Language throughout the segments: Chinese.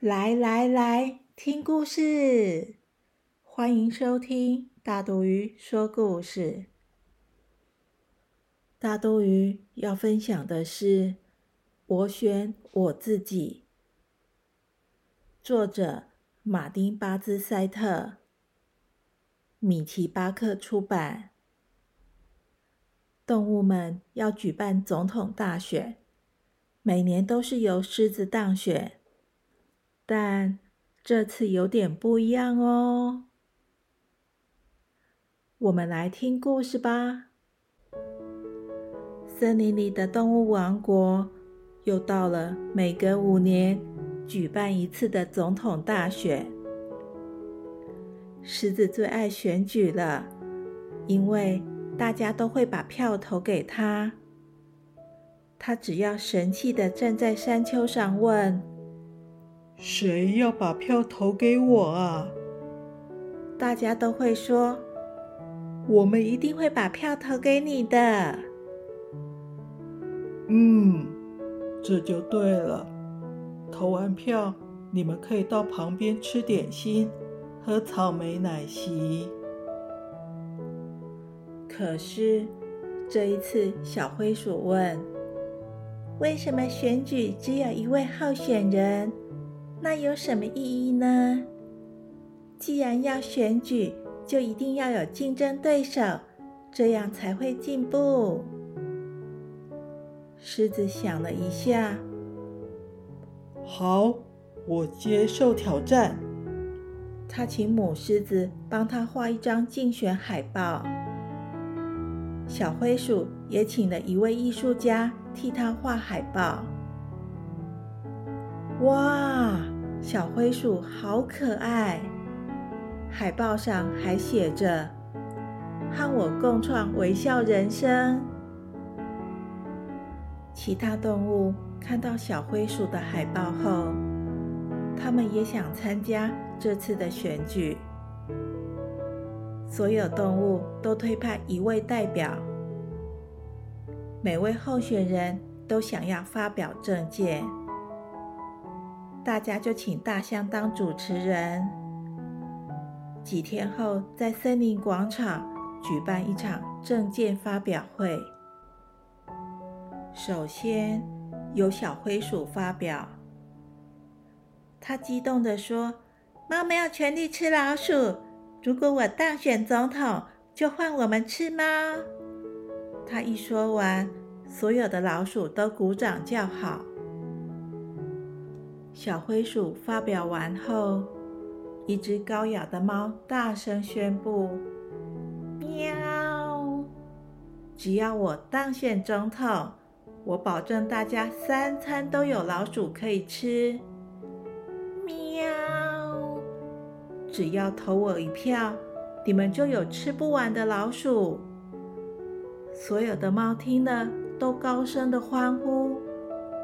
来来来，听故事！欢迎收听大肚鱼说故事。大肚鱼要分享的是《我选我自己》，作者马丁·巴兹塞特，米奇巴克出版。动物们要举办总统大选，每年都是由狮子当选。但这次有点不一样哦，我们来听故事吧。森林里的动物王国又到了每隔五年举办一次的总统大选。狮子最爱选举了，因为大家都会把票投给他。他只要神气的站在山丘上问。谁要把票投给我啊？大家都会说：“我们一定会把票投给你的。”嗯，这就对了。投完票，你们可以到旁边吃点心，喝草莓奶昔。可是这一次，小灰鼠问：“为什么选举只有一位候选人？”那有什么意义呢？既然要选举，就一定要有竞争对手，这样才会进步。狮子想了一下，好，我接受挑战。他请母狮子帮他画一张竞选海报，小灰鼠也请了一位艺术家替他画海报。哇，小灰鼠好可爱！海报上还写着“和我共创微笑人生”。其他动物看到小灰鼠的海报后，他们也想参加这次的选举。所有动物都推派一位代表，每位候选人都想要发表政见。大家就请大象当主持人。几天后，在森林广场举办一场证件发表会。首先由小灰鼠发表，他激动地说：“猫没有权利吃老鼠。如果我当选总统，就换我们吃猫。”他一说完，所有的老鼠都鼓掌叫好。小灰鼠发表完后，一只高雅的猫大声宣布：“喵！只要我当选总统，我保证大家三餐都有老鼠可以吃。喵！只要投我一票，你们就有吃不完的老鼠。”所有的猫听了，都高声的欢呼：“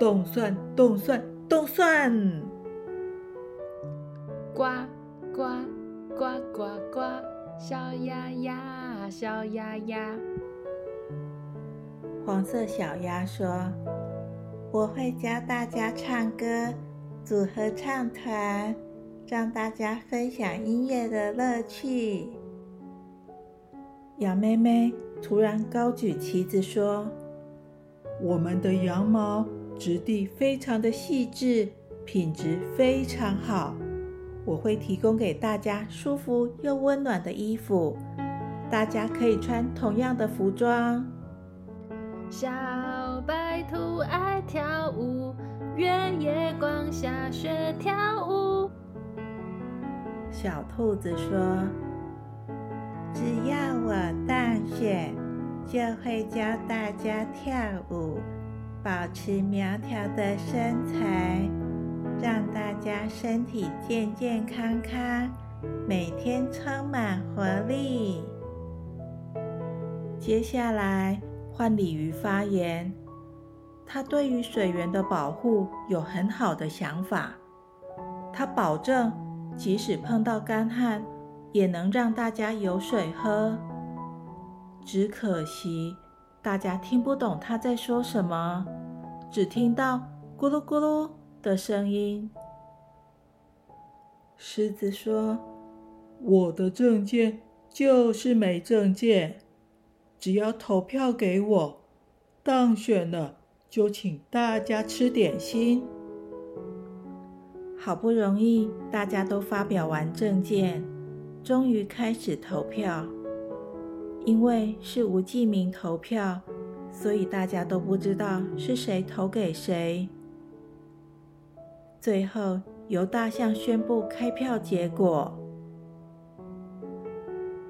动算，动算！”动算，呱呱呱呱呱，小鸭鸭，小鸭鸭。黄色小鸭说：“我会教大家唱歌，组合唱团，让大家分享音乐的乐趣。”羊妹妹突然高举旗子说：“我们的羊毛。”质地非常的细致，品质非常好。我会提供给大家舒服又温暖的衣服，大家可以穿同样的服装。小白兔爱跳舞，月夜光下学跳舞。小兔子说：“只要我当选，就会教大家跳舞。”保持苗条的身材，让大家身体健健康康，每天充满活力。接下来换鲤鱼发言，他对于水源的保护有很好的想法。他保证，即使碰到干旱，也能让大家有水喝。只可惜，大家听不懂他在说什么，只听到咕噜咕噜的声音。狮子说：“我的证件就是没证件，只要投票给我，当选了就请大家吃点心。”好不容易大家都发表完证件，终于开始投票。因为是无记名投票，所以大家都不知道是谁投给谁。最后由大象宣布开票结果，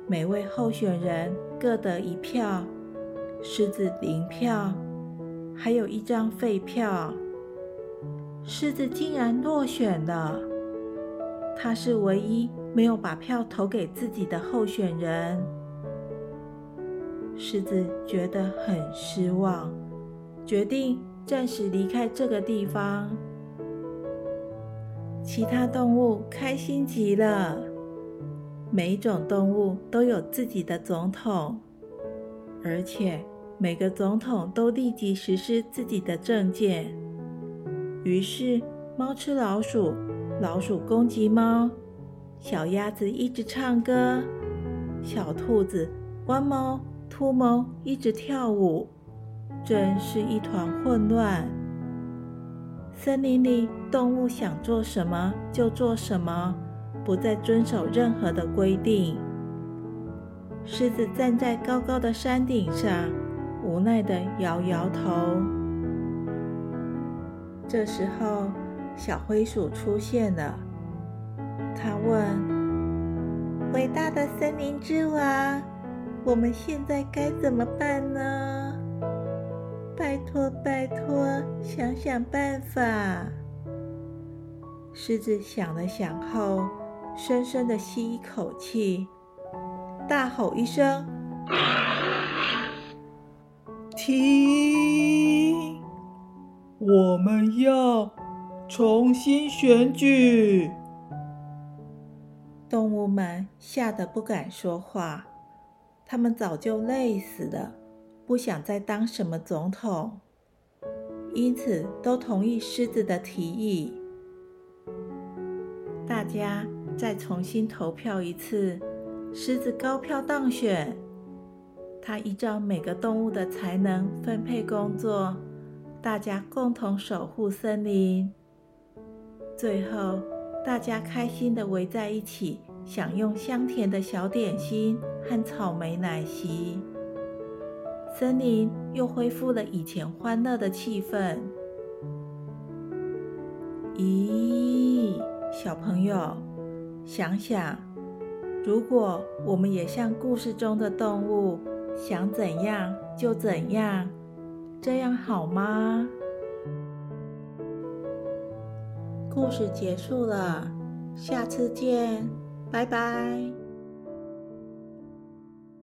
每位候选人各得一票，狮子零票，还有一张废票。狮子竟然落选了，他是唯一没有把票投给自己的候选人。狮子觉得很失望，决定暂时离开这个地方。其他动物开心极了，每一种动物都有自己的总统，而且每个总统都立即实施自己的政见。于是，猫吃老鼠，老鼠攻击猫；小鸭子一直唱歌，小兔子弯猫。秃猫一直跳舞，真是一团混乱。森林里动物想做什么就做什么，不再遵守任何的规定。狮子站在高高的山顶上，无奈地摇摇头。这时候，小灰鼠出现了，它问：“伟大的森林之王。”我们现在该怎么办呢？拜托，拜托，想想办法。狮子想了想后，深深的吸一口气，大吼一声：“停！我们要重新选举。”动物们吓得不敢说话。他们早就累死了，不想再当什么总统，因此都同意狮子的提议。大家再重新投票一次，狮子高票当选。他依照每个动物的才能分配工作，大家共同守护森林。最后，大家开心的围在一起。享用香甜的小点心和草莓奶昔，森林又恢复了以前欢乐的气氛。咦，小朋友，想想，如果我们也像故事中的动物，想怎样就怎样，这样好吗？故事结束了，下次见。拜拜。